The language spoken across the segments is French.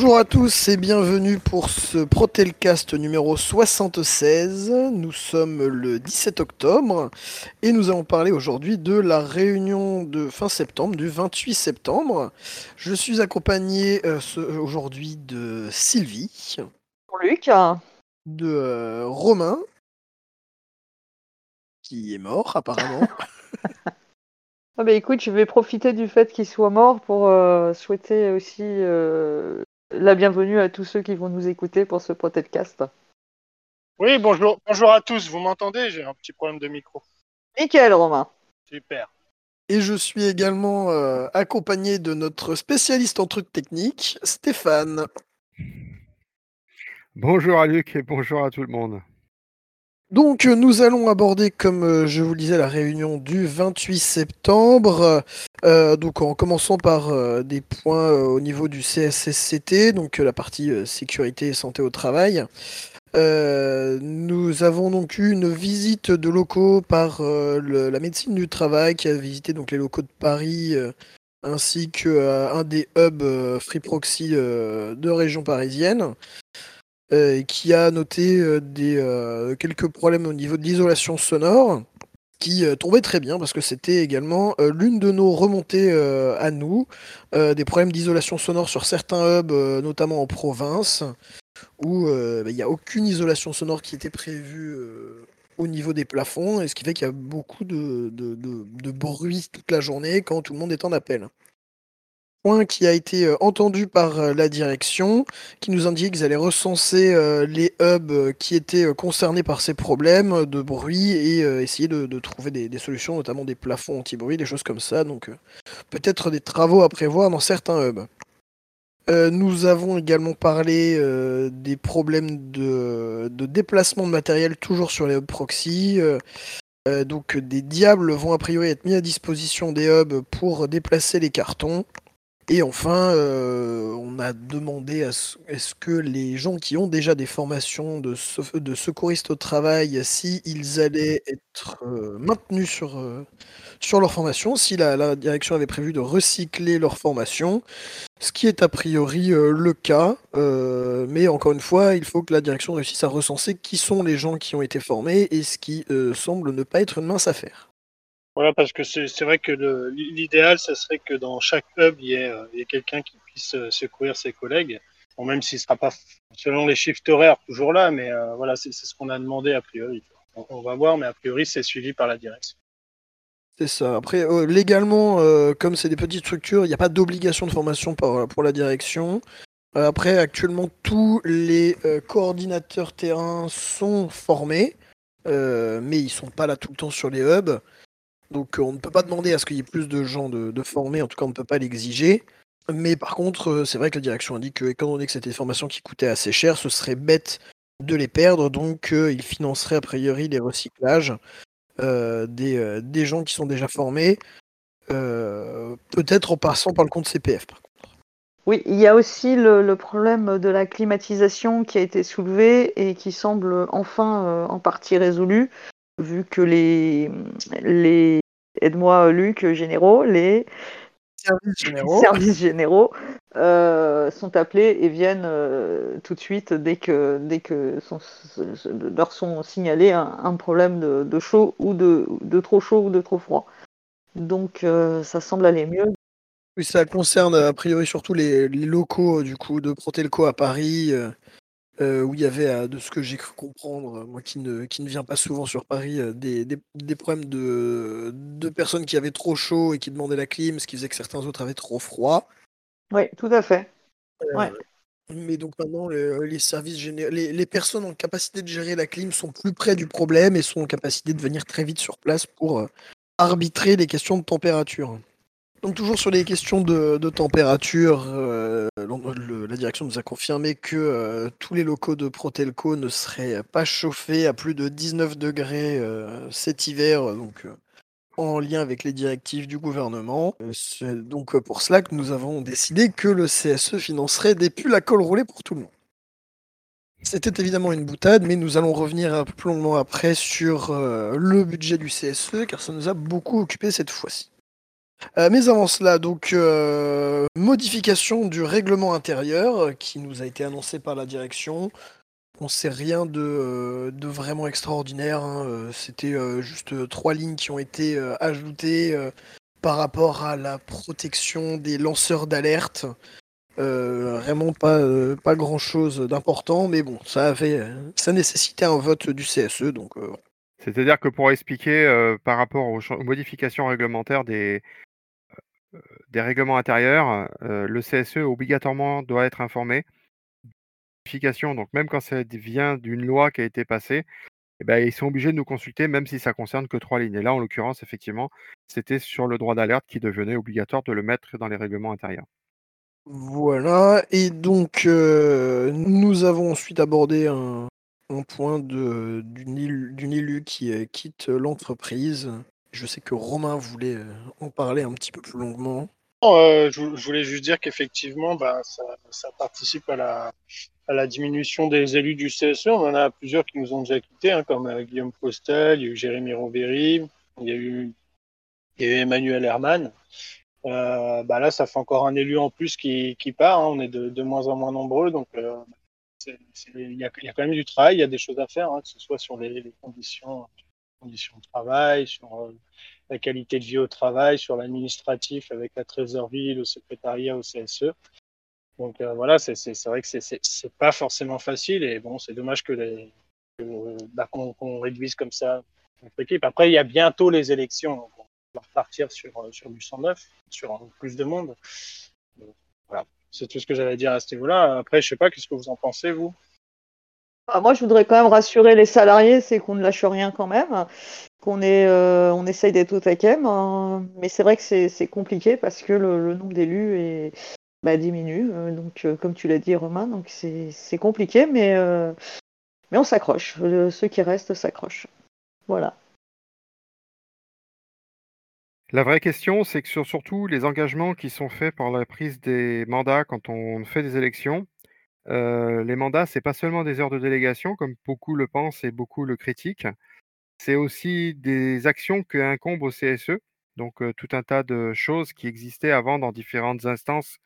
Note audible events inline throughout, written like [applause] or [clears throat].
Bonjour à tous et bienvenue pour ce Protelcast numéro 76. Nous sommes le 17 octobre et nous allons parler aujourd'hui de la réunion de fin septembre, du 28 septembre. Je suis accompagné euh, aujourd'hui de Sylvie, Luc. de euh, Romain, qui est mort apparemment, [laughs] Ah bah écoute, je vais profiter du fait qu'il soit mort pour euh, souhaiter aussi euh, la bienvenue à tous ceux qui vont nous écouter pour ce podcast. Oui, bonjour, bonjour à tous. Vous m'entendez? J'ai un petit problème de micro. Nickel, Romain. Super. et je suis également euh, accompagné de notre spécialiste en trucs techniques, Stéphane. Bonjour à Luc et bonjour à tout le monde. Donc euh, nous allons aborder, comme euh, je vous le disais, la réunion du 28 septembre. Euh, donc en commençant par des points au niveau du CSSCT, donc la partie sécurité et santé au travail. Nous avons donc eu une visite de locaux par la médecine du travail qui a visité donc les locaux de Paris ainsi que euh, un des hubs Free Proxy de région parisienne euh, qui a noté euh, des, euh, quelques problèmes au niveau de l'isolation sonore, qui tombait très bien parce que c'était également l'une de nos remontées à nous, des problèmes d'isolation sonore sur certains hubs, notamment en province, où bah, il n'y a aucune isolation sonore qui était prévue au niveau des plafonds, et ce qui fait qu'il y a beaucoup de- de- de bruit toute la journée quand tout le monde est en appel point qui a été euh, entendu par euh, la direction, qui nous indique qu'ils allaient recenser euh, les hubs qui étaient concernés par ces problèmes de bruit et essayer de, trouver des, solutions, notamment des plafonds anti-bruit, des choses comme ça. Donc peut-être des travaux à prévoir dans certains hubs. Nous avons également parlé des problèmes de, déplacement de matériel toujours sur les hubs proxy. donc des diables vont a priori être mis à disposition des hubs pour déplacer les cartons. Et enfin, euh, on a demandé à ce, est-ce que les gens qui ont déjà des formations de, de secouristes au travail, si ils allaient être euh, maintenus sur, euh, sur leur formation, si la, direction avait prévu de recycler leur formation, ce qui est a priori le cas. mais encore une fois, il faut que la direction réussisse à recenser qui sont les gens qui ont été formés et ce qui semble ne pas être une mince affaire. Voilà, parce que c'est vrai que l'idéal, ce serait que dans chaque hub, il y ait, euh, il y ait quelqu'un qui puisse euh, secourir ses collègues. Bon, même s'il ne sera pas, selon les shifts horaires, toujours là, mais euh, voilà, c'est ce qu'on a demandé a priori. On, va voir, mais a priori, c'est suivi par la direction. C'est ça. Après, légalement, comme c'est des petites structures, il n'y a pas d'obligation de formation par- pour la direction. Après, actuellement, tous les coordinateurs terrain sont formés, mais ils sont pas là tout le temps sur les hubs. Donc, euh, on ne peut pas demander à ce qu'il y ait plus de gens de, formés. En tout cas, on ne peut pas l'exiger. Mais par contre, euh, c'est vrai que la direction dit que, étant donné que c'était des formations qui coûtaient assez cher, ce serait bête de les perdre. Donc, euh, ils financeraient a priori les recyclages des, gens qui sont déjà formés, peut-être en passant par le compte CPF. par contre. Oui, il y a aussi le, problème de la climatisation qui a été soulevé et qui semble enfin en partie résolu, vu que les, les aide-moi Luc, généraux, les Services généraux. services généraux euh, sont appelés et viennent euh, tout de suite dès que, dès que sont- leur sont signalés un, un problème de, de chaud ou de, de trop chaud ou de trop froid. Donc euh, ça semble aller mieux. Oui, ça concerne a priori surtout les, les locaux du coup de Protelco à Paris, euh, où il y avait, euh, de ce que j'ai cru comprendre, euh, moi qui ne, qui ne viens pas souvent sur Paris, des, des- des problèmes de, de personnes qui avaient trop chaud et qui demandaient la clim, ce qui faisait que certains autres avaient trop froid. Oui, tout à fait. Euh, Ouais. Mais donc maintenant, le- les services généraux, les, les personnes en capacité de gérer la clim sont plus près du problème et sont en capacité de venir très vite sur place pour arbitrer les questions de température. Donc toujours sur les questions de, température, euh, la direction nous a confirmé que euh, tous les locaux de Protelco ne seraient pas chauffés à plus de 19 degrés euh, cet hiver, donc en lien avec les directives du gouvernement. C'est donc pour cela que nous avons décidé que le CSE financerait des pulls à col roulé pour tout le monde. C'était évidemment une boutade, mais nous allons revenir un peu plus longuement après sur le budget du CSE, car ça nous a beaucoup occupé cette fois-ci. Euh, mais avant cela, donc, euh, modification du règlement intérieur euh, qui nous a été annoncé par la direction. On sait rien de, vraiment extraordinaire. hein, C'était juste trois lignes qui ont été ajoutées par rapport à la protection des lanceurs d'alerte. vraiment pas, pas grand chose d'important, mais bon, ça avait, ça nécessitait un vote du CSE, donc C'est-à-dire que pour expliquer par rapport aux modifications réglementaires des, des règlements intérieurs, le CSE obligatoirement doit être informé. Donc même quand ça vient d'une loi qui a été passée, eh ben, ils sont obligés de nous consulter, même si ça concerne que trois lignes. Et là, en l'occurrence, effectivement, c'était sur le droit d'alerte qui devenait obligatoire de le mettre dans les règlements intérieurs. Voilà, et donc nous avons ensuite abordé un, point d'une élu, qui quitte l'entreprise. Je sais que Romain voulait euh, en parler un petit peu plus longuement. Euh, je, voulais juste dire qu'effectivement, bah, ça, participe à la, diminution des élus du CSE. On en a plusieurs qui nous ont déjà quittés, hein, comme euh, Guillaume Postel, il y a eu Jérémy Roveri, il y a eu, Emmanuel Herman. bah là, ça fait encore un élu en plus qui, part. Hein. On est de, moins en moins nombreux, donc il, y a, quand même du travail, il y a des choses à faire, hein, que ce soit sur les conditions conditions de travail, sur euh, la qualité de vie au travail, sur l'administratif avec la trésorerie, le secrétariat au CSE. Donc euh, voilà, c'est vrai que c'est pas forcément facile et bon, c'est dommage que les bah, qu'on réduise comme ça notre équipe. Après, il y a bientôt les élections, donc on va repartir sur, euh, sur du 109, sur plus de monde. voilà, c'est tout ce que j'allais dire à ce niveau-là. Après, je sais pas, qu'est-ce que vous en pensez, vous? Ah, moi, je voudrais quand même rassurer les salariés, c'est qu'on ne lâche rien quand même, qu'on est, euh, on essaye d'être au taquet, mais c'est vrai que c'est compliqué parce que le, nombre d'élus bah, diminue. Euh, donc, euh, comme tu l'as dit, Romain, donc c'est compliqué, mais mais on s'accroche. Ceux qui restent s'accrochent. Voilà. La vraie question, c'est que sur surtout les engagements qui sont faits par la prise des mandats quand on fait des élections, les mandats, c'est pas seulement des heures de délégation, comme beaucoup le pensent et beaucoup le critiquent. C'est aussi des actions que incombe au CSE. Donc, tout un tas de choses qui existaient avant dans différentes instances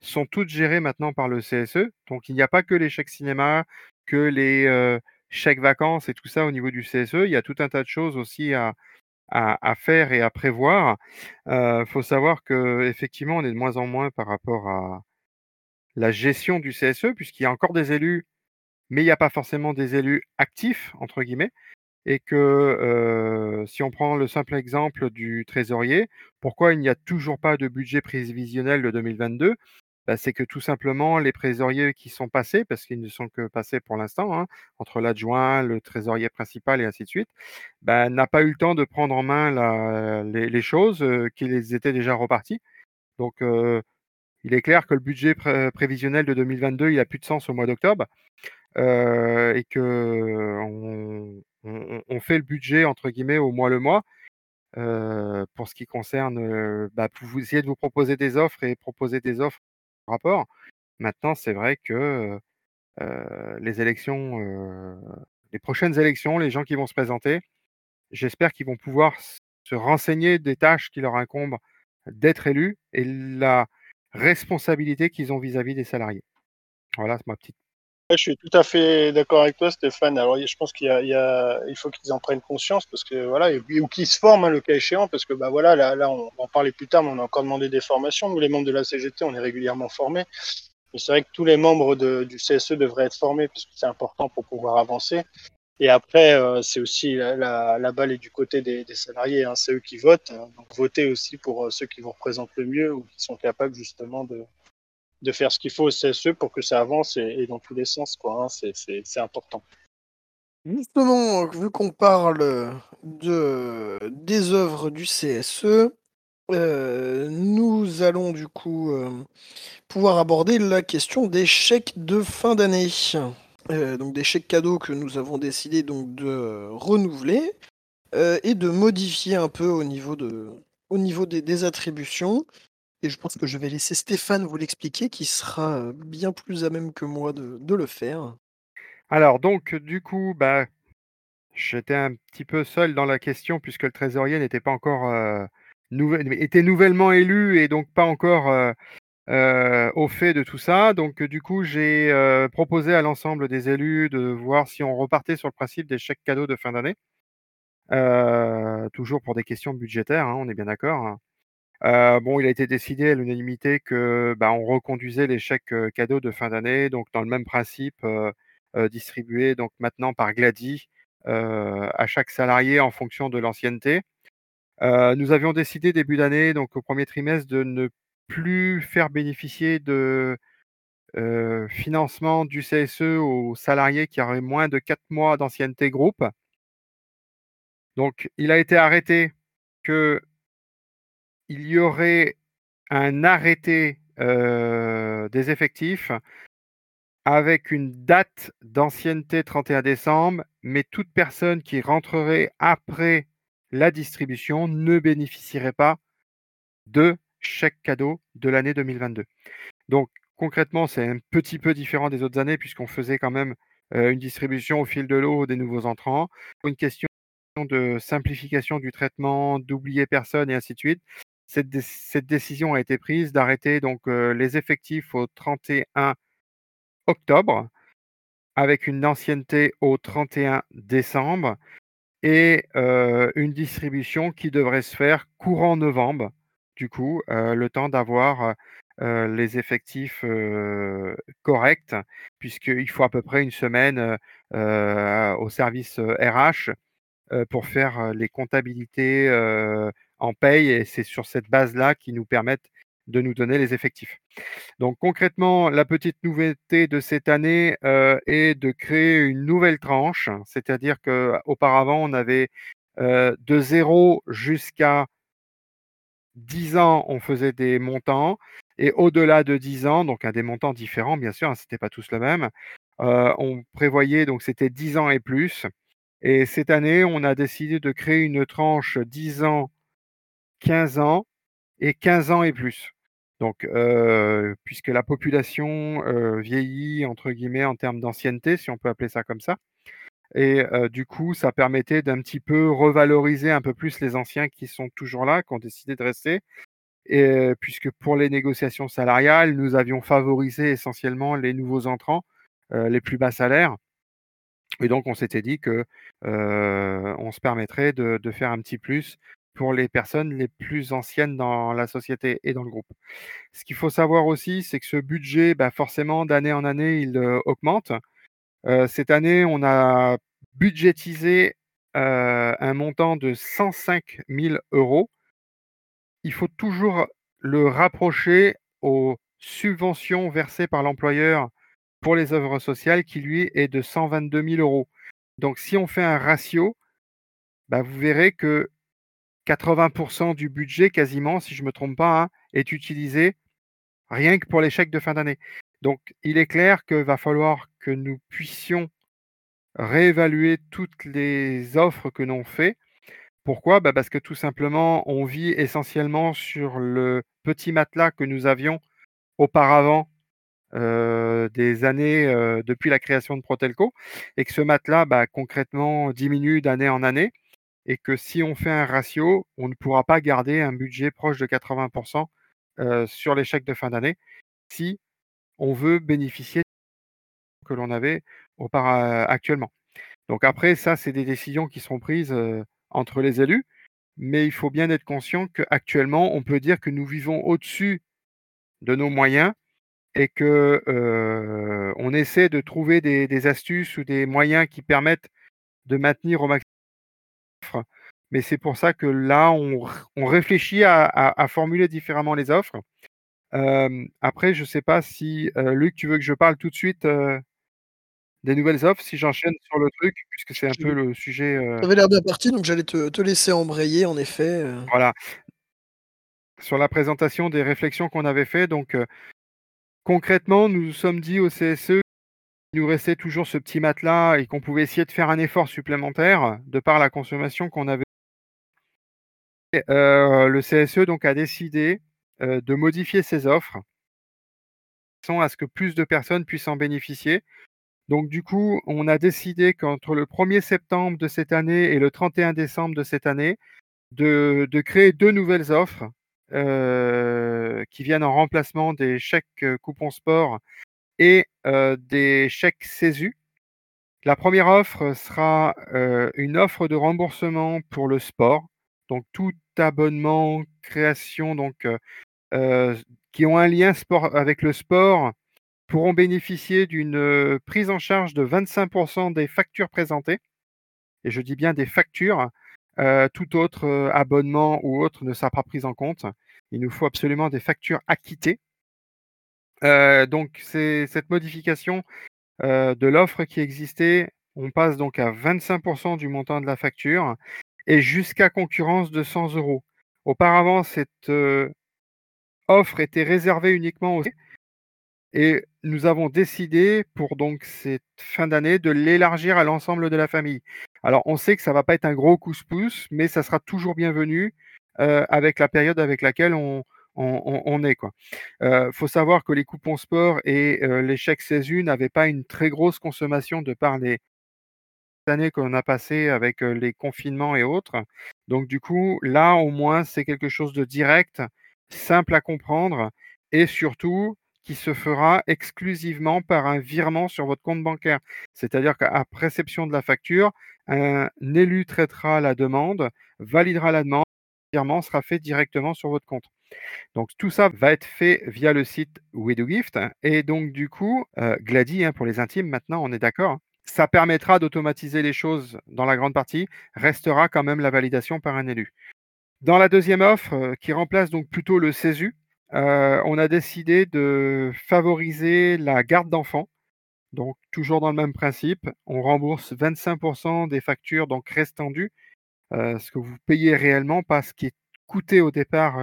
sont toutes gérées maintenant par le CSE. Donc, il n'y a pas que les chèques cinéma, que les chèques vacances et tout ça au niveau du CSE. Il y a tout un tas de choses aussi à, à, faire et à prévoir. Il faut savoir que effectivement, on est de moins en moins par rapport à, la gestion du CSE, puisqu'il y a encore des élus, mais il n'y a pas forcément des élus actifs, entre guillemets, et que euh, si on prend le simple exemple du trésorier, pourquoi il n'y a toujours pas de budget prévisionnel de 2022 bah, c'est que tout simplement les trésoriers qui sont passés, parce qu'ils ne sont que passés pour l'instant, hein, entre l'adjoint, le trésorier principal et ainsi de suite, bah, n'a pas eu le temps de prendre en main les, choses, euh, qu'ils étaient déjà repartis. Donc euh, il est clair que le budget prévisionnel de 2022, il plus de sens au mois d'octobre euh, et que on, fait le budget entre guillemets au mois le mois. Euh, pour ce qui concerne, euh, bah, pour vous essayer de vous proposer des offres et proposer des offres par rapport. Maintenant, c'est vrai que les élections, les prochaines élections, les gens qui vont se présenter, j'espère qu'ils vont pouvoir se renseigner des tâches qui leur incombent d'être élus et la responsabilité qu'ils ont vis-à-vis des salariés. Voilà, c'est ma petite. je suis tout à fait d'accord avec toi, Stéphane. Alors, je pense qu'il faut qu'ils en prennent conscience parce que voilà, ou qu'ils se forment hein, le cas échéant, parce que bah voilà, là, là, on va en parler plus tard, mais on a encore demandé des formations. Nous, les membres de la CGT, on est régulièrement formés. Mais c'est vrai que tous les membres du CSE devraient être formés parce que c'est important pour pouvoir avancer. Et après, euh, c'est aussi la, balle est du côté des, des salariés, hein, c'est eux qui votent. Hein. donc votez aussi pour euh, ceux qui vous représentent le mieux ou qui sont capables justement de, de faire ce qu'il faut au CSE pour que ça avance et, dans tous les sens. Quoi, hein, c'est important. Justement, vu qu'on parle de, des œuvres du CSE, euh, nous allons du coup pouvoir aborder la question des chèques de fin d'année. Euh, donc des chèques cadeaux que nous avons décidé donc de renouveler euh, et de modifier un peu au niveau, de, au niveau des, attributions. Et je pense que je vais laisser Stéphane vous l'expliquer, qui sera bien plus à même que moi de, le faire. Alors donc du coup, bah, j'étais un petit peu seul dans la question puisque le trésorier n'était pas encore euh, étaient nouvellement élus et donc pas encore au fait de tout ça. Donc du coup, j'ai proposé à l'ensemble des élus de voir si on repartait sur le principe des chèques cadeaux de fin d'année. toujours pour des questions budgétaires, hein, on est bien d'accord. Hein. bon, il a été décidé à l'unanimité que bah, on reconduisait les chèques cadeaux de fin d'année, donc dans le même principe, distribué donc maintenant par Glady à chaque salarié en fonction de l'ancienneté. nous avions décidé début d'année, donc au premier trimestre, de ne plus faire bénéficier de financement du CSE aux salariés qui auraient moins de 4 mois d'ancienneté groupe. Donc, il a été arrêté qu'il y aurait un arrêté des effectifs avec une date d'ancienneté 31 décembre, mais toute personne qui rentrerait après la distribution ne bénéficierait pas de chèque cadeau de l'année 2022. Donc concrètement, c'est un petit peu différent des autres années puisqu'on faisait quand même une distribution au fil de l'eau des nouveaux entrants. Une question de simplification du traitement, d'oublier personne et ainsi de suite. Cette, décision a été prise d'arrêter donc les effectifs au 31 octobre avec une ancienneté au 31 décembre et une distribution qui devrait se faire courant novembre, du coup, le temps d'avoir les effectifs corrects, puisqu'il faut à peu près une semaine au service RH pour faire les comptabilités en paye, et c'est sur cette base-là qui nous permettent de nous donner les effectifs. Donc concrètement, la petite nouveauté de cette année est de créer une nouvelle tranche, c'est-à-dire qu'auparavant, on avait de 0 jusqu'à 10 ans, on faisait des montants, et au-delà de 10 ans, donc à des montants différents, bien sûr, hein, ce n'était pas tous le même, on prévoyait, donc c'était 10 ans et plus. Et cette année, on a décidé de créer une tranche 10 ans, 15 ans et 15 ans et plus. Donc, puisque la population vieillit, entre guillemets, en termes d'ancienneté, si on peut appeler ça comme ça. Et du coup, ça permettait d'un petit peu revaloriser un peu plus les anciens qui sont toujours là, qui ont décidé de rester. Et, puisque pour les négociations salariales, nous avions favorisé essentiellement les nouveaux entrants, les plus bas salaires. Et donc, on s'était dit que on se permettrait de, faire un petit plus pour les personnes les plus anciennes dans la société et dans le groupe. Ce qu'il faut savoir aussi, c'est que ce budget, bah forcément, d'année en année, il augmente. Cette année, on a budgétisé un montant de 105 000 euros. Il faut toujours le rapprocher aux subventions versées par l'employeur pour les œuvres sociales qui, lui, est de 122 000 euros. Donc, si on fait un ratio, bah, vous verrez que 80% du budget, quasiment, si je ne me trompe pas, hein, est utilisé rien que pour les chèques de fin d'année. Donc, il est clair qu'il va falloir que nous puissions réévaluer toutes les offres que l'on fait. Pourquoi? Bah Parce que tout simplement, on vit essentiellement sur le petit matelas que nous avions auparavant des années depuis la création de Protelco, et que ce matelas, bah, concrètement, diminue d'année en année et que si on fait un ratio, on ne pourra pas garder un budget proche de 80% sur les chèques de fin d'année on veut bénéficier que l'on avait actuellement. Donc après, ça, c'est des décisions qui seront prises entre les élus, mais il faut bien être conscient qu'actuellement, on peut dire que nous vivons au-dessus de nos moyens et que on essaie de trouver des, des, astuces ou des moyens qui permettent de maintenir au maximum mais c'est pour ça que là, on, réfléchit à, formuler différemment les offres. Après, je ne sais pas si, Luc, tu veux que je parle tout de suite des nouvelles offres, si j'enchaîne sur le truc, puisque c'est un peu le sujet. Ça avait l'air bien parti, donc j'allais te, laisser embrayer, en effet. Voilà. Sur la présentation des réflexions qu'on avait fait, donc concrètement, nous nous sommes dit au CSE nous restait toujours ce petit matelas et qu'on pouvait essayer de faire un effort supplémentaire de par la consommation qu'on avait. Euh, le CSE donc a décidé euh, de modifier ses offres à ce que plus de personnes puissent en bénéficier. Donc du coup, on a décidé qu'entre le 1er septembre de cette année et le 31 décembre de cette année, de, créer deux nouvelles offres qui viennent en remplacement des chèques coupons sport et des chèques CESU. La première offre sera une offre de remboursement pour le sport. Donc tout abonnement, création, donc qui ont un lien sport avec le sport pourront bénéficier d'une prise en charge de 25% des factures présentées. Et je dis bien des factures. tout autre abonnement ou autre ne sera pas pris en compte. Il nous faut absolument des factures acquittées. donc c'est cette modification de l'offre qui existait. On passe donc à 25% du montant de la facture et jusqu'à concurrence de 100 euros. Auparavant, cette offre était réservée uniquement aux et nous avons décidé pour donc cette fin d'année de l'élargir à l'ensemble de la famille. Alors on sait que ça va pas être un gros coup-pouce, mais ça sera toujours bienvenu avec la période avec laquelle on, on, est. Quoi. faut savoir que les coupons sport et les chèques CESU n'avaient pas une très grosse consommation de par les années qu'on a passées avec les confinements et autres. Donc du coup, là au moins, c'est quelque chose de direct, simple à comprendre et surtout qui se fera exclusivement par un virement sur votre compte bancaire. C'est-à-dire qu'à réception de la facture, un élu traitera la demande, validera la demande, le virement sera fait directement sur votre compte. Donc tout ça va être fait via le site WeDoGift et donc du coup, euh, hein, pour les intimes maintenant, on est d'accord. Hein. Ça permettra d'automatiser les choses dans la grande partie, restera quand même la validation par un élu. Dans la deuxième offre, euh, qui remplace donc plutôt le CESU, euh, on a décidé de favoriser la garde d'enfants. Donc, toujours dans le même principe, on rembourse 25% des factures donc restant dues, euh, ce que vous payez réellement, pas ce qui est coûté au départ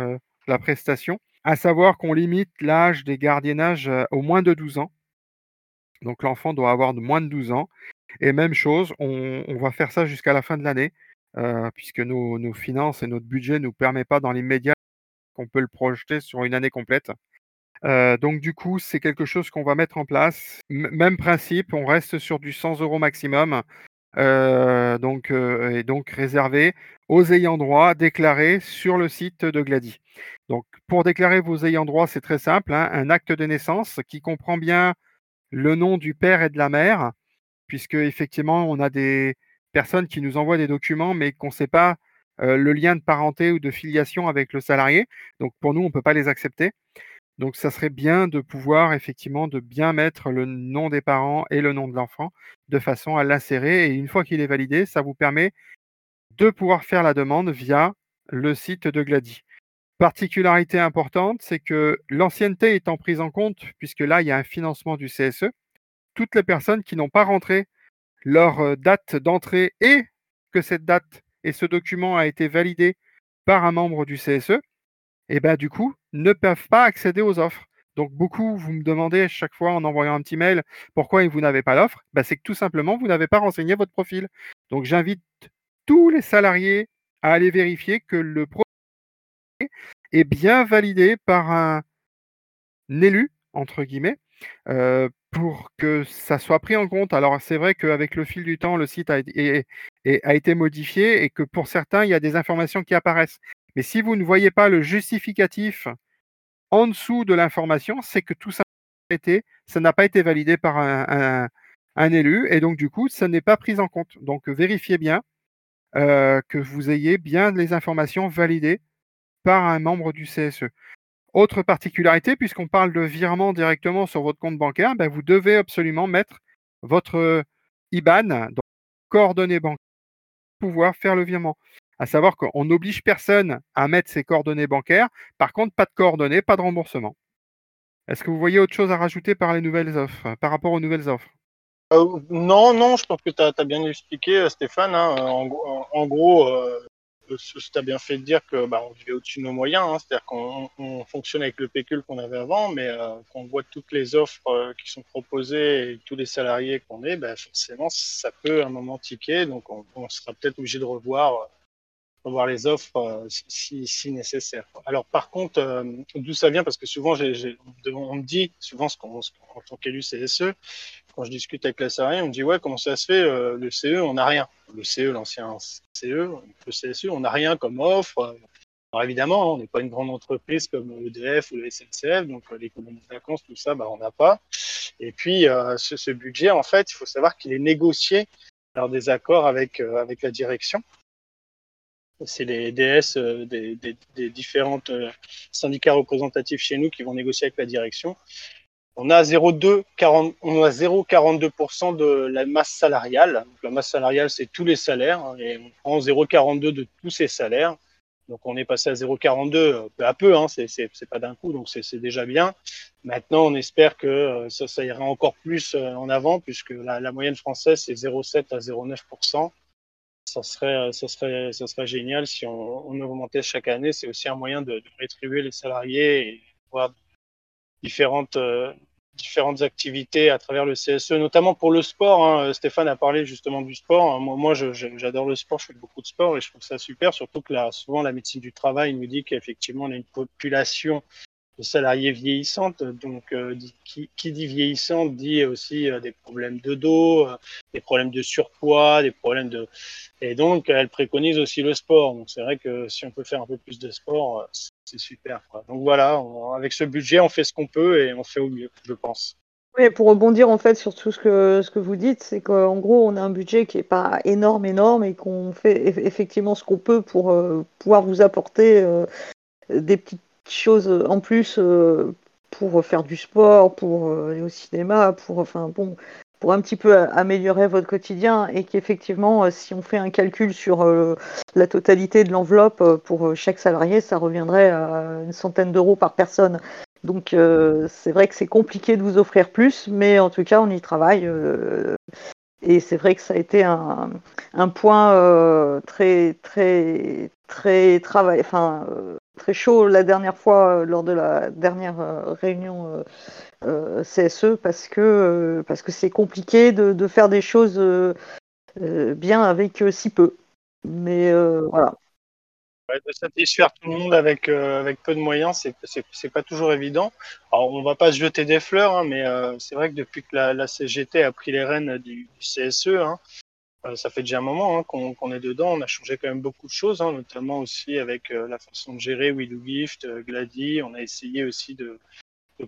la prestation. À savoir qu'on limite l'âge des gardiennages au moins de 12 ans. Donc, l'enfant doit avoir moins de 12 ans. Et même chose, on, va faire ça jusqu'à la fin de l'année, puisque nos, finances et notre budget ne nous permet pas dans l'immédiat qu'on peut le projeter sur une année complète. donc du coup, c'est quelque chose qu'on va mettre en place. même principe, on reste sur du 100 euros maximum. donc, et donc réservé aux ayants droit déclarés sur le site de Glady. Donc, pour déclarer vos ayants droit, c'est très simple. Hein, un acte de naissance qui comprend bien le nom du père et de la mère, puisque effectivement, on a des personnes qui nous envoient des documents, mais qu'on ne sait pas le lien de parenté ou de filiation avec le salarié. Donc pour nous, on ne peut pas les accepter. Donc ça serait bien de pouvoir effectivement de bien mettre le nom des parents et le nom de l'enfant de façon à l'insérer. Et une fois qu'il est validé, ça vous permet de pouvoir faire la demande via le site de Glady. Particularité importante, c'est que l'ancienneté étant prise en compte, puisque là, il y a un financement du CSE, toutes les personnes qui n'ont pas rentré leur date d'entrée et que cette date et ce document a été validé par un membre du CSE, et eh ben du coup, ne peuvent pas accéder aux offres. Donc beaucoup, vous me demandez à chaque fois en envoyant un petit mail pourquoi vous n'avez pas l'offre. Ben, c'est que tout simplement, vous n'avez pas renseigné votre profil. Donc j'invite tous les salariés à aller vérifier que le profil est bien validé par un élu, entre guillemets, euh, pour que ça soit pris en compte. Alors c'est vrai qu'avec le fil du temps, le site a, été modifié et que pour certains, il y a des informations qui apparaissent. Mais si vous ne voyez pas le justificatif en dessous de l'information, c'est que tout ça n'a pas été validé par un, élu et donc du coup, ça n'est pas pris en compte. Donc vérifiez bien euh, que vous ayez bien les informations validées par un membre du CSE. Autre particularité, puisqu'on parle de virement directement sur votre compte bancaire, ben, vous devez absolument mettre votre IBAN, donc coordonnées bancaires, pour pouvoir faire le virement. À savoir qu'on n'oblige personne à mettre ses coordonnées bancaires. Par contre, pas de coordonnées, pas de remboursement. Est-ce que vous voyez autre chose à rajouter par les nouvelles offres, par rapport aux nouvelles offres? Euh, Non, non, je pense que tu as, bien expliqué, euh, Stéphane. Hein. En, gros, euh, tu as bien fait de dire que bah, on vivait au-dessus de nos moyens, hein. c'est-à-dire qu'on fonctionne avec le pécule qu'on avait avant, mais euh, quand on voit toutes les offres euh, qui sont proposées et tous les salariés qu'on est, bah, forcément ça peut un moment tiquer, donc on, sera peut-être obligé de revoir revoir les offres si, si, nécessaire. Alors par contre, d'où ça vient? Parce que souvent, j'ai on me dit, souvent ce qu'on, en tant qu'élu CSE, quand je discute avec la salariée, on me dit ouais, comment ça se fait Le CE, on n'a rien. Le CE, l'ancien CE, le CSE, on n'a rien comme offre. Alors évidemment, hein, on n'est pas une grande entreprise comme EDF ou le SNCF, donc euh, l'économie de vacances, tout ça, bah, on n'a pas. Et puis, euh, ce, budget, en fait, il faut savoir qu'il est négocié lors des accords avec, euh, avec la direction. C'est les DS des, des, différentes syndicats représentatifs chez nous qui vont négocier avec la direction. On a 0,42% de la masse salariale. la masse salariale, c'est tous les salaires, hein, et on prend 0,42 de tous ces salaires. Donc on est passé à 0,42 euh, peu à peu, hein, c'est pas d'un coup, donc c'est déjà bien. Maintenant, on espère que euh, ça, ira encore plus euh, en avant, puisque la, la moyenne française, c'est 0,7 à 0,9%. Ça serait, ça, serait, ça serait génial si on, augmentait chaque année. C'est aussi un moyen de, rétribuer les salariés et voir différentes, différentes activités à travers le CSE, notamment pour le sport. Hein. Stéphane a parlé justement du sport. Moi, moi j'adore le sport, je fais beaucoup de sport et je trouve ça super, surtout que là, souvent la médecine du travail nous dit qu'effectivement, on a une population de salariés vieillissantes. Donc, euh, qui, dit vieillissante dit aussi euh, des problèmes de dos, euh, des problèmes de surpoids, des problèmes de. Et donc, elle préconise aussi le sport. Donc, c'est vrai que si on peut faire un peu plus de sport, c'est super. Donc voilà, avec ce budget, on fait ce qu'on peut et on fait au mieux, je pense. Oui, pour rebondir en fait sur tout ce que, ce que vous dites, c'est qu'en gros, on a un budget qui n'est pas énorme, énorme, et qu'on fait effectivement ce qu'on peut pour pouvoir vous apporter des petites choses en plus euh, pour faire du sport, pour euh, aller au cinéma, pour enfin bon, pour un petit peu améliorer votre quotidien et qu'effectivement, euh, si on fait un calcul sur la totalité de l'enveloppe pour chaque salarié, ça reviendrait à une centaine d'euros par personne. Donc c'est vrai que c'est compliqué de vous offrir plus, mais en tout cas, on y travaille. et c'est vrai que ça a été un, un point très très très travail, enfin très chaud la dernière fois euh, lors de la dernière euh, réunion euh, CSE parce que parce que c'est compliqué de, faire des choses bien avec si peu. Mais voilà. de satisfaire tout le monde avec, avec peu de moyens, c'est pas toujours évident. Alors, on va pas se jeter des fleurs, hein, mais c'est vrai que depuis que la, CGT a pris les rênes du, CSE, hein, euh, ça fait déjà un moment hein, qu'on est dedans. On a changé quand même beaucoup de choses, hein, notamment aussi avec euh, la façon de gérer Do Gift, euh. On a essayé aussi de,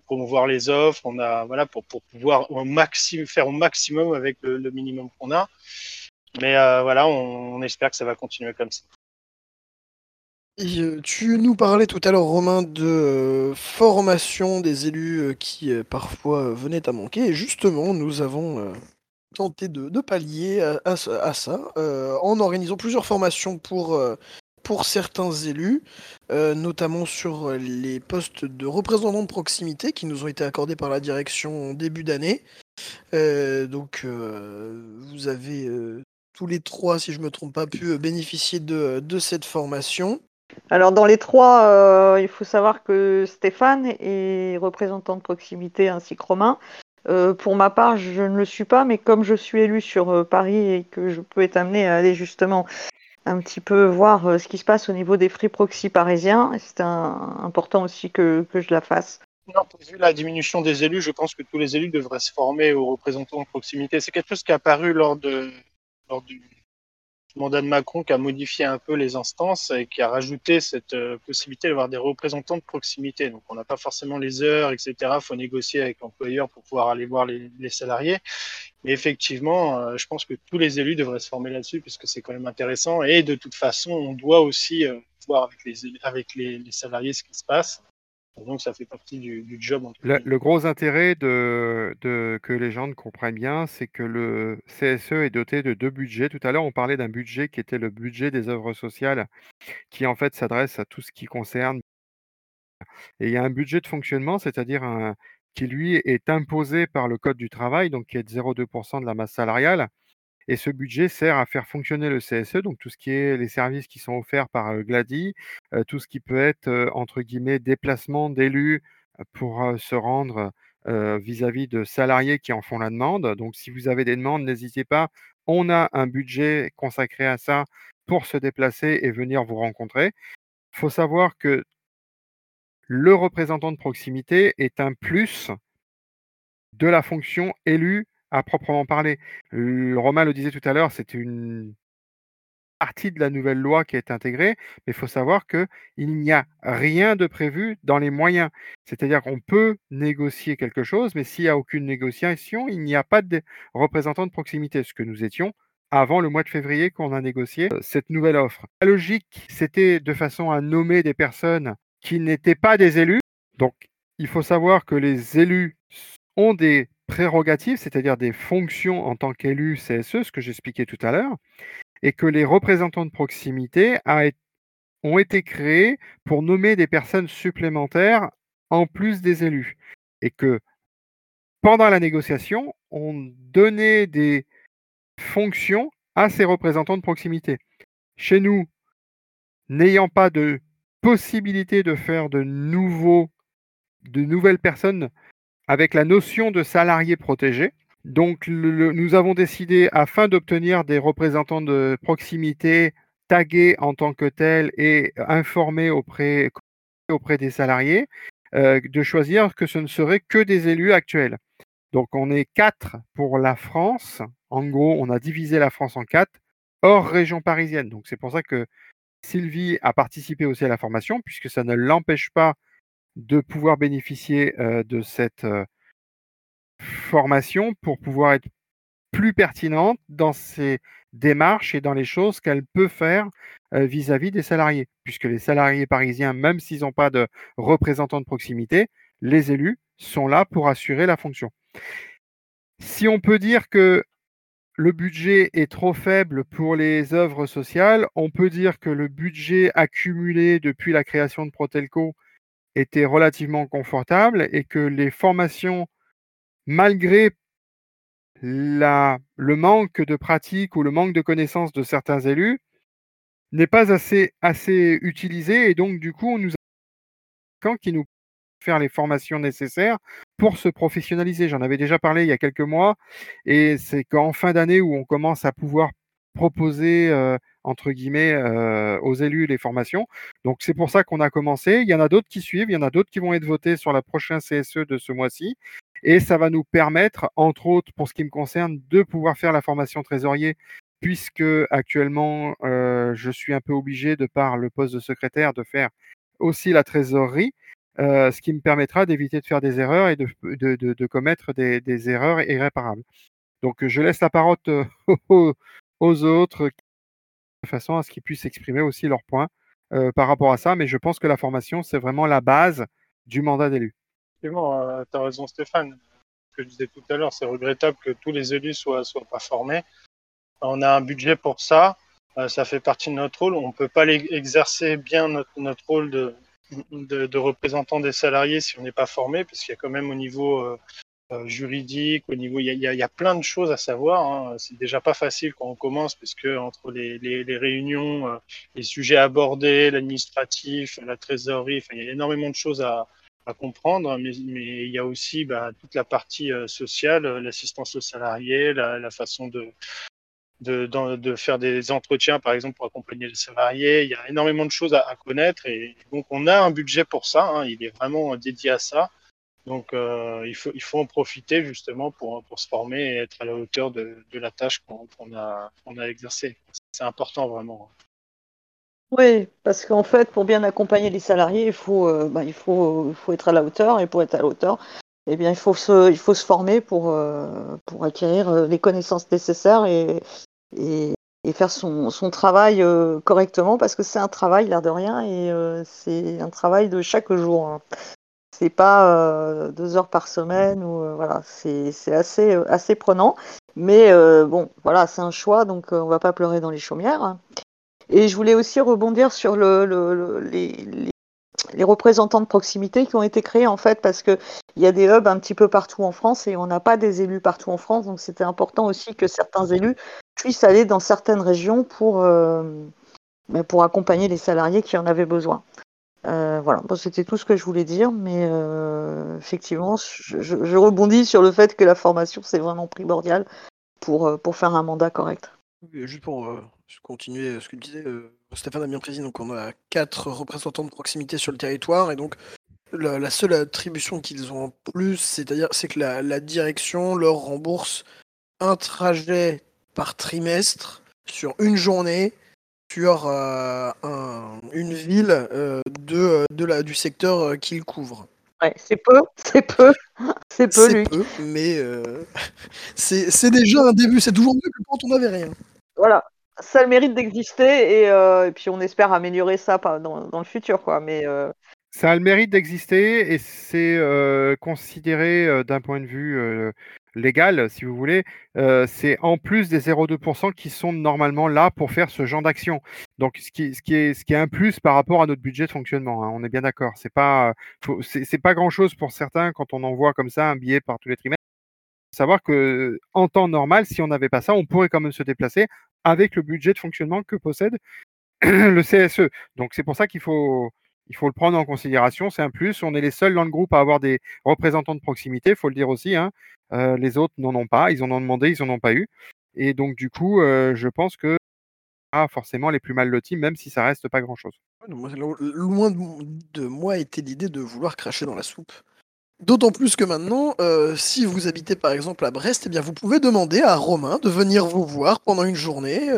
promouvoir les offres. On a voilà pour, pouvoir au faire au maximum avec le, minimum qu'on a. Mais euh, voilà, on, espère que ça va continuer comme ça. Tu nous parlais tout à l'heure, Romain, de formation des élus qui parfois venaient à manquer. Et justement, nous avons tenter de, pallier à, ça euh, en organisant plusieurs formations pour, euh, pour certains élus, euh, notamment sur les postes de représentants de proximité qui nous ont été accordés par la direction en début d'année. donc vous avez tous les trois, si je ne me trompe pas, pu bénéficier de, de cette formation. Alors dans les trois, il faut savoir que Stéphane est représentant de proximité ainsi que Romain. Euh, pour ma part, je ne le suis pas, mais comme je suis élu sur euh, Paris et que je peux être amené à aller justement un petit peu voir euh, ce qui se passe au niveau des free proxy parisiens, c'est important aussi que, je la fasse. Non, vu la diminution des élus, je pense que tous les élus devraient se former aux représentants de proximité. C'est quelque chose qui est apparu lors, de, lors du, mandat de Macron qui a modifié un peu les instances et qui a rajouté cette euh, possibilité d'avoir des représentants de proximité. Donc on n'a pas forcément les heures, etc. Il faut négocier avec l'employeur pour pouvoir aller voir les, salariés. Mais effectivement, euh, je pense que tous les élus devraient se former là-dessus puisque c'est quand même intéressant. Et de toute façon, on doit aussi euh, voir avec les, avec les salariés ce qui se passe. Donc ça fait partie du, job. Le, gros intérêt de, que les gens comprennent bien, c'est que le CSE est doté de deux budgets. Tout à l'heure, on parlait d'un budget qui était le budget des œuvres sociales, qui en fait s'adresse à tout ce qui concerne. Et il y a un budget de fonctionnement, c'est-à-dire qui lui est imposé par le Code du travail, donc qui est de 0,2% de la masse salariale. Et ce budget sert à faire fonctionner le CSE, donc tout ce qui est les services qui sont offerts par Glady, tout ce qui peut être, entre guillemets, déplacement d'élus pour se rendre vis-à-vis de salariés qui en font la demande. Donc si vous avez des demandes, n'hésitez pas. On a un budget consacré à ça pour se déplacer et venir vous rencontrer. Il faut savoir que le représentant de proximité est un plus de la fonction élue à proprement parler. Romain le disait tout à l'heure, c'est une partie de la nouvelle loi qui est intégrée, mais il faut savoir qu'il n'y a rien de prévu dans les moyens. C'est-à-dire qu'on peut négocier quelque chose, mais s'il n'y a aucune négociation, il n'y a pas de représentant de proximité, ce que nous étions avant le mois de février qu'on a négocié euh, cette nouvelle offre. La logique, c'était de façon à nommer des personnes qui n'étaient pas des élus. Donc, il faut savoir que les élus ont des prérogatives, c'est-à-dire des fonctions en tant qu'élus CSE, ce que j'expliquais tout à l'heure, et que les représentants de proximité ont été créés pour nommer des personnes supplémentaires en plus des élus. Et que pendant la négociation, on donnait des fonctions à ces représentants de proximité. Chez nous, n'ayant pas de possibilité de faire de nouveaux, de nouvelles personnes avec la notion de salarié protégé. Donc, nous avons décidé, afin d'obtenir des représentants de proximité tagués en tant que tels et informés auprès, auprès des salariés, euh, de choisir que ce ne serait que des élus actuels. Donc, on est quatre pour la France. En gros, on a divisé la France en quatre, hors région parisienne. Donc, c'est pour ça que Sylvie a participé aussi à la formation, puisque ça ne l'empêche pas de pouvoir bénéficier de cette formation pour pouvoir être plus pertinente dans ses démarches et dans les choses qu'elle peut faire vis-à-vis des salariés, puisque les salariés parisiens, même s'ils n'ont pas de représentants de proximité, les élus sont là pour assurer la fonction. Si on peut dire que le budget est trop faible pour les œuvres sociales, on peut dire que le budget accumulé depuis la création de Protelco était relativement confortable et que les formations, malgré le manque de pratique ou le manque de connaissances de certains élus, n'est pas assez, assez utilisé et donc du coup on nous a qui nous faire les formations nécessaires pour se professionnaliser. J'en avais déjà parlé il y a quelques mois et c'est qu'en fin d'année où on commence à pouvoir proposer euh, entre guillemets euh, aux élus les formations. Donc c'est pour ça qu'on a commencé. Il y en a d'autres qui suivent, il y en a d'autres qui vont être votés sur la prochaine CSE de ce mois-ci. Et ça va nous permettre, entre autres, pour ce qui me concerne, de pouvoir faire la formation trésorier, puisque actuellement, euh, je suis un peu obligé, de par le poste de secrétaire, de faire aussi la trésorerie. Euh, ce qui me permettra d'éviter de faire des erreurs et de, commettre des, erreurs irréparables. Donc je laisse la parole [laughs] aux autres façon à ce qu'ils puissent exprimer aussi leurs points euh, par rapport à ça. Mais je pense que la formation, c'est vraiment la base du mandat d'élu. Effectivement, euh, tu as raison Stéphane. Que je disais tout à l'heure, c'est regrettable que tous les élus soient, pas formés. On a un budget pour ça. Euh, ça fait partie de notre rôle. On ne peut pas exercer bien notre, rôle de, de, représentant des salariés si on n'est pas formé, parce qu'il y a quand même au niveau juridique, au niveau, il y, a, il y, a, plein de choses à savoir. Hein. C'est déjà pas facile quand on commence, parce que entre les, les, réunions, euh, les sujets abordés, l'administratif, la trésorerie, il y a énormément de choses à, à comprendre. Mais, il y a aussi bah, toute la partie euh, sociale, l'assistance aux salariés, la, façon de, de, de, faire des entretiens, par exemple, pour accompagner les salariés. Il y a énormément de choses à, à connaître et donc on a un budget pour ça. Hein. Il est vraiment dédié à ça. Donc euh, il, faut, il faut en profiter justement pour, pour se former et être à la hauteur de, la tâche qu'on a, qu'on a exercée. C'est important vraiment. Oui, parce qu'en fait, pour bien accompagner les salariés, il faut, euh, bah, il faut, il faut être à la hauteur et pour être à la hauteur, eh bien, il faut se, il faut se former pour, euh, pour acquérir les connaissances nécessaires et, et, et faire son, son travail correctement parce que c'est un travail, l'air de rien, et c'est un travail de chaque jour. Hein c'est pas euh, deux heures par semaine ou euh, voilà, c'est assez euh, assez prenant. Mais bon, voilà, c'est un choix, donc on va pas pleurer dans les chaumières. Et je voulais aussi rebondir sur le, le, le les, les, les, représentants de proximité qui ont été créés en fait parce que il y a des hubs un petit peu partout en France et on n'a pas des élus partout en France, donc c'était important aussi que certains élus puissent aller dans certaines régions pour ben, pour accompagner les salariés qui en avaient besoin. Euh, voilà, c'était tout ce que je voulais dire, mais euh, effectivement, je, rebondis sur le fait que la formation, c'est vraiment primordial pour, euh, pour faire un mandat correct. Juste pour continuer ce que disait Stéphane a bien précisé. Donc, on a quatre représentants de proximité sur le territoire et donc la, seule attribution qu'ils ont en plus, c'est-à-dire c'est que la, direction leur rembourse un trajet par trimestre sur une journée sur une ville de, de la, du secteur qu'ils couvrent. Ouais, c'est peu, c'est peu, [laughs] c'est peu, C'est peu, mais [laughs] c'est déjà un début. C'est toujours mieux que quand on n'avait rien. Voilà, ça a le mérite d'exister et, euh, puis on espère améliorer ça dans, dans le futur, quoi. Mais euh, ça a le mérite d'exister et c'est euh, considéré d'un point de vue légal, si vous voulez, c'est en plus des 0,2% qui sont normalement là pour faire ce genre d'action. Donc, ce qui, est, un plus par rapport à notre budget de fonctionnement. Hein, on est bien d'accord. C'est pas, c'est pas grand chose pour certains quand on envoie comme ça un billet par tous les trimestres savoir que en temps normal, si on n'avait pas ça, on pourrait quand même se déplacer avec le budget de fonctionnement que possède [clears throat] le CSE. Donc c'est pour ça qu'il faut, il faut le prendre en considération. C'est un plus. On est les seuls dans le groupe à avoir des représentants de proximité, il faut le dire aussi. Hein. Euh, les autres n'en ont pas. Ils en ont demandé, ils n'en ont pas eu. Et donc du coup, euh, je pense que ah, forcément les plus mal lotis, même si ça reste pas grand-chose. Loin de moi était l'idée de vouloir cracher dans la soupe. D'autant plus que maintenant, euh, si vous habitez par exemple à Brest, eh bien vous pouvez demander à Romain de venir vous voir pendant une journée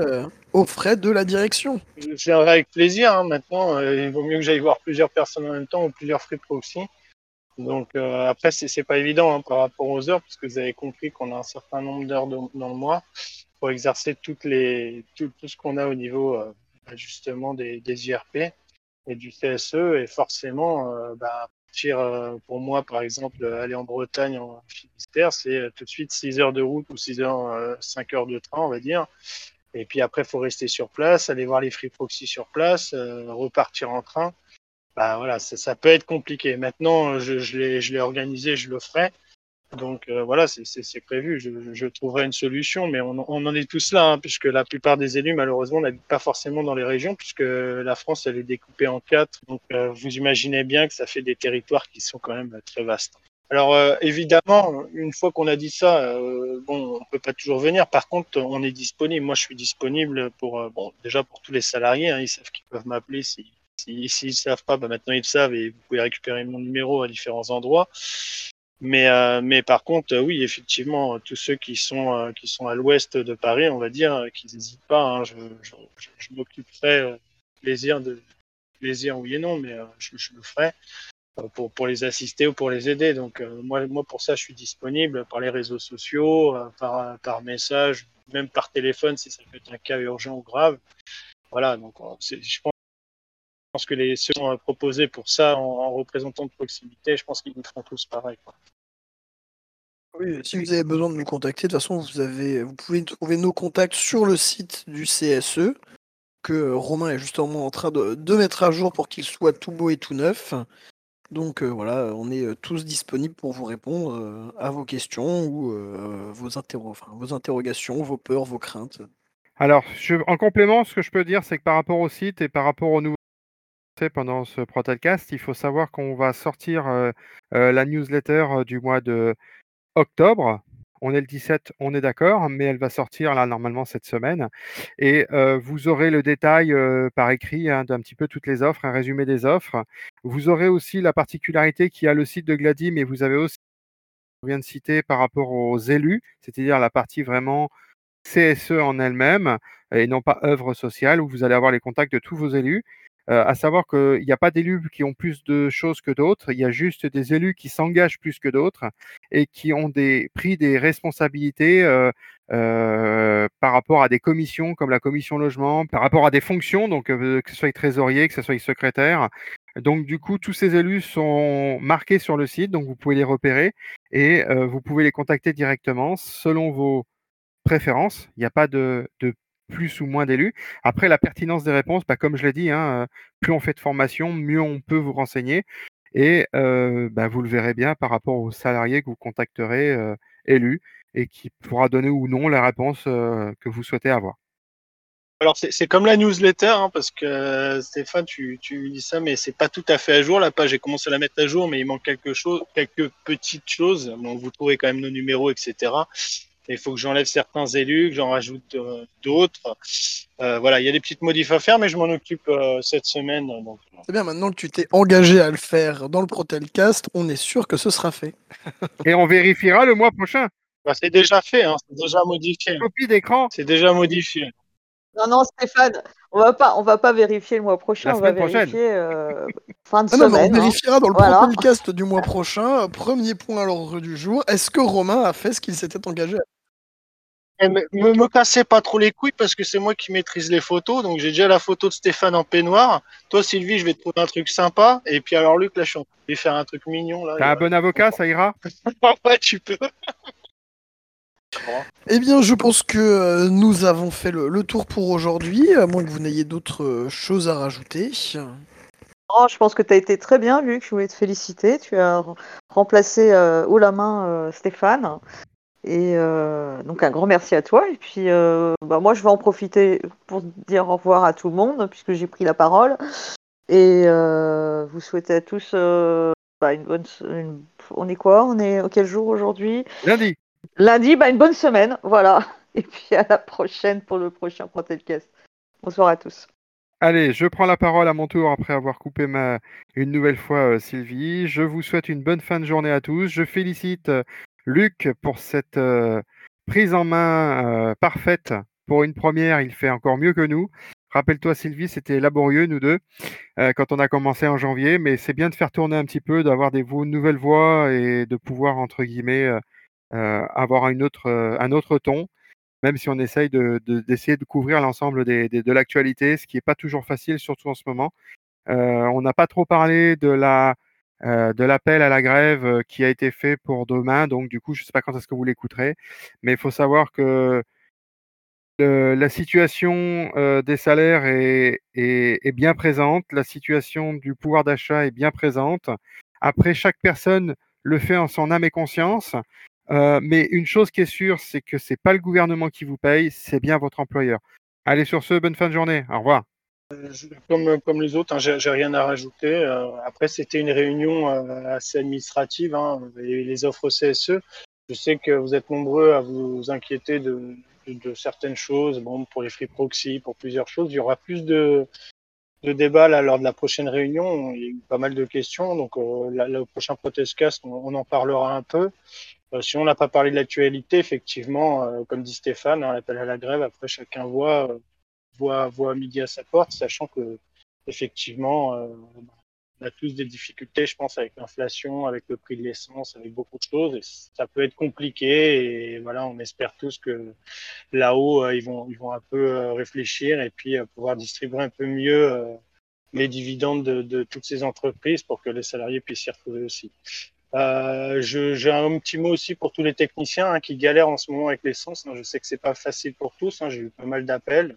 aux frais de la direction. Je viendrai avec plaisir. Hein, maintenant, euh, il vaut mieux que j'aille voir plusieurs personnes en même temps ou plusieurs free proxy. Donc après, c'est pas évident hein, par rapport aux heures, parce que vous avez compris qu'on a un certain nombre d'heures dans le mois pour exercer toutes les, tout, ce qu'on a au niveau justement des, IRP et du CSE. Et forcément, bah, euh, pour moi, par exemple, aller en Bretagne, en Finistère, c'est euh, tout de suite 6 heures de route ou 6 heures, 5 euh, heures de train, on va dire. Et puis après, il faut rester sur place, aller voir les free proxy sur place, repartir en train. Bah voilà, ça, peut être compliqué. Maintenant, je, je l'ai organisé, je le ferai. Donc euh, voilà, c'est prévu. Je, trouverai une solution, mais on, en est tous là, hein, puisque la plupart des élus, malheureusement, n'habitent pas forcément dans les régions, puisque la France, elle est découpée en quatre. Donc euh, vous imaginez bien que ça fait des territoires qui sont quand même très vastes. Alors euh, évidemment, une fois qu'on a dit ça, bon, on peut pas toujours venir. Par contre, on est disponible. Moi, je suis disponible pour, bon, déjà pour tous les salariés. Hein, ils savent qu'ils peuvent m'appeler si S'ils si, savent pas, bah maintenant ils le savent et vous pouvez récupérer mon numéro à différents endroits. Mais, euh, mais par contre, euh, oui, effectivement, tous ceux qui sont, euh, qui sont à l'ouest de Paris, on va dire, qu'ils n'hésitent pas. Hein, je je, je, m'occuperai plaisir de plaisir oui et non, mais je, le ferai pour, pour les assister ou pour les aider. Donc moi, moi, pour ça, je suis disponible par les réseaux sociaux, par, par message, même par téléphone si ça peut être un cas urgent ou grave. Voilà, donc je pense que les ceux proposés pour ça en, représentant de proximité, je pense qu'ils nous feront tous pareil. Oui, si vous avez besoin de nous contacter, de toute façon, vous, avez, vous pouvez trouver nos contacts sur le site du CSE, que Romain est justement en train de, mettre à jour pour qu'il soit tout beau et tout neuf. Donc euh, voilà, on est euh, tous disponibles pour vous répondre euh, à vos questions ou vos, interrogations, vos peurs, vos craintes. Alors, en complément, ce que je peux dire, c'est que par rapport au site et par rapport aux nouveaux pendant ce podcast, il faut savoir qu'on va sortir la newsletter du mois de octobre. On est le 17, on est d'accord, mais elle va sortir là normalement cette semaine. Et vous aurez le détail par écrit hein, d'un petit peu toutes les offres, un résumé des offres. Vous aurez aussi la particularité qu'il y a le site de Glady, mais vous avez aussi, on vient de citer, par rapport aux élus, c'est-à-dire la partie vraiment CSE en elle-même et non pas œuvre sociale, où vous allez avoir les contacts de tous vos élus. Euh, à savoir qu'il n'y a pas d'élus qui ont plus de choses que d'autres, il y a juste des élus qui s'engagent plus que d'autres et qui ont des, pris des responsabilités euh, euh, par rapport à des commissions comme la commission logement, par rapport à des fonctions, donc que ce soit trésorier, que ce soit secrétaire. Donc du coup, tous ces élus sont marqués sur le site, donc vous pouvez les repérer et vous pouvez les contacter directement selon vos préférences. Il n'y a pas de, de plus ou moins d'élus. Après, la pertinence des réponses, bah, comme je l'ai dit, hein, euh, plus on fait de formation, mieux on peut vous renseigner. Et euh, bah, vous le verrez bien par rapport aux salariés que vous contacterez euh, élus et qui pourra donner ou non la réponse que vous souhaitez avoir. Alors c'est comme la newsletter, hein, parce que Stéphane, tu, dis ça, mais c'est pas tout à fait à jour. La page, j'ai commencé à la mettre à jour, mais il manque quelque chose, quelques petites choses. Vous trouvez quand même nos numéros, etc Et il faut que j'enlève certains élus, que j'en rajoute euh, d'autres. Euh, voilà, il y a des petites modifs à faire, mais je m'en occupe euh, cette semaine. Donc, C'est bien, maintenant que tu t'es engagé à le faire dans le Protelcast, on est sûr que ce sera fait. [laughs] Et on vérifiera le mois prochain. bah, c'est déjà fait, hein, c'est déjà modifié. Copie d'écran. C'est déjà modifié. Non, non, Stéphane, on va pas, on va pas vérifier le mois prochain, on va semaine prochaine. vérifier euh, fin de Ah non, mais semaine. on hein. vérifiera dans le Voilà. Protelcast du mois prochain. Premier point à l'ordre du jour. Est-ce que Romain a fait ce qu'il s'était engagé à me, me, me cassez pas trop les couilles parce que c'est moi qui maîtrise les photos. Donc j'ai déjà la photo de Stéphane en peignoir. Toi, Sylvie, je vais te trouver un truc sympa. Et puis alors, Luc, là, je suis en train de lui faire un truc mignon. Là. T'as un bon avocat, ça ira? Ouais, tu peux. Eh bien, je pense que euh, nous avons fait le, le tour pour aujourd'hui, à moins que vous n'ayez d'autres euh, choses à rajouter. Oh, je pense que tu as été très bien, Luc. Je voulais te féliciter. Tu as re- remplacé euh, haut la main euh, Stéphane. Et euh, donc, un grand merci à toi. Et puis, euh, bah, moi, je vais en profiter pour dire au revoir à tout le monde, puisque j'ai pris la parole. Et euh, vous souhaitez à tous bah, une bonne. une- On est quoi? On est quel jour aujourd'hui? Lundi. Lundi, bah, une bonne semaine. Voilà. [laughs] Et puis, à la prochaine pour le prochain Protelcast. Bonsoir à tous. Allez, je prends la parole à mon tour après avoir coupé ma une nouvelle fois euh, Sylvie. Je vous souhaite une bonne fin de journée à tous. Je félicite euh, Luc pour cette euh, prise en main euh, parfaite. Pour une première, il fait encore mieux que nous. Rappelle-toi Sylvie, c'était laborieux nous deux euh, quand on a commencé en janvier, mais c'est bien de faire tourner un petit peu, d'avoir des nouvelles voix et de pouvoir entre guillemets avoir un autre ton même si on essaye de, de- d'essayer de couvrir l'ensemble de l'actualité, ce qui n'est pas toujours facile, surtout en ce moment. On n'a pas trop parlé de la euh, de l'appel à la grève euh, qui a été fait pour demain, donc du coup, je ne sais pas quand est-ce que vous l'écouterez, mais il faut savoir que la situation euh, des salaires est, bien présente, la situation du pouvoir d'achat est bien présente. Après, chaque personne le fait en son âme et conscience. Mais une chose qui est sûre, c'est que c'est pas le gouvernement qui vous paye, c'est bien votre employeur. Allez sur ce, bonne fin de journée. Au revoir. Je- Comme, les autres, hein, j'ai rien à rajouter. Euh, après, c'était une réunion euh, assez administrative, hein, les offres CSE. Je sais que vous êtes nombreux à vous inquiéter de, certaines choses, bon, pour les free proxy, pour plusieurs choses. Il y aura plus de, de débats lors de la prochaine réunion. Il y a eu pas mal de questions, donc euh, le prochain protestcast, on, on en parlera un peu. Euh, si on n'a pas parlé de l'actualité, effectivement, euh, comme dit Stéphane, hein, l'appel à la grève, après chacun voit, euh, voit, voit midi à sa porte, sachant que effectivement, euh, on a tous des difficultés, je pense, avec l'inflation, avec le prix de l'essence, avec beaucoup de choses. Ça peut être compliqué. Et voilà, on espère tous que là-haut, euh, ils vont, ils vont un peu euh, réfléchir et puis pouvoir distribuer un peu mieux les dividendes de, toutes ces entreprises pour que les salariés puissent s'y retrouver aussi. J'ai un petit mot aussi pour tous les techniciens hein, qui galèrent en ce moment avec l'essence. Je sais que c'est pas facile pour tous. hein. J'ai eu pas mal d'appels.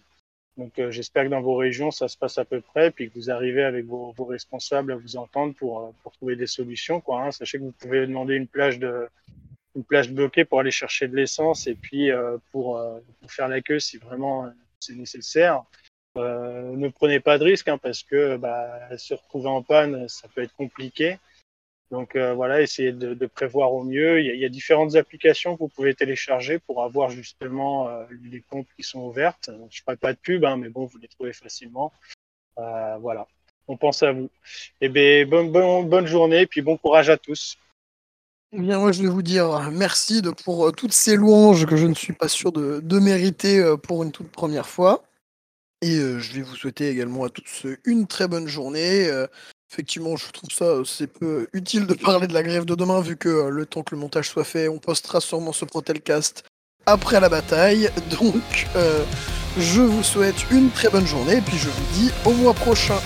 Donc euh, j'espère que dans vos régions ça se passe à peu près, puis que vous arrivez avec vos, responsables à vous entendre pour, euh, trouver des solutions. Hein. Sachez que vous pouvez demander une plage de une bloquée pour aller chercher de l'essence et puis euh, pour, faire la queue si vraiment c'est nécessaire. Ne prenez pas de risques hein, parce que bah, se retrouver en panne, ça peut être compliqué. Donc euh, voilà, essayez de, prévoir au mieux. Il y, a, différentes applications que vous pouvez télécharger pour avoir justement euh, les pompes qui sont ouvertes. Je ne ferai pas de pub, hein, mais bon, vous les trouvez facilement. Euh, voilà, on pense à vous. Et bien, bonne, bonne, bonne journée, puis bon courage à tous. Eh bien, moi, je vais vous dire merci pour toutes ces louanges que je ne suis pas sûr de, mériter pour une toute première fois. Et je vais vous souhaiter également à tous une très bonne journée. Euh, effectivement, je trouve ça euh, c'est peu utile de parler de la grève de demain, vu que euh, le temps que le montage soit fait, on postera sûrement ce Protelcast après la bataille. Donc, euh, je vous souhaite une très bonne journée, et puis je vous dis au mois prochain.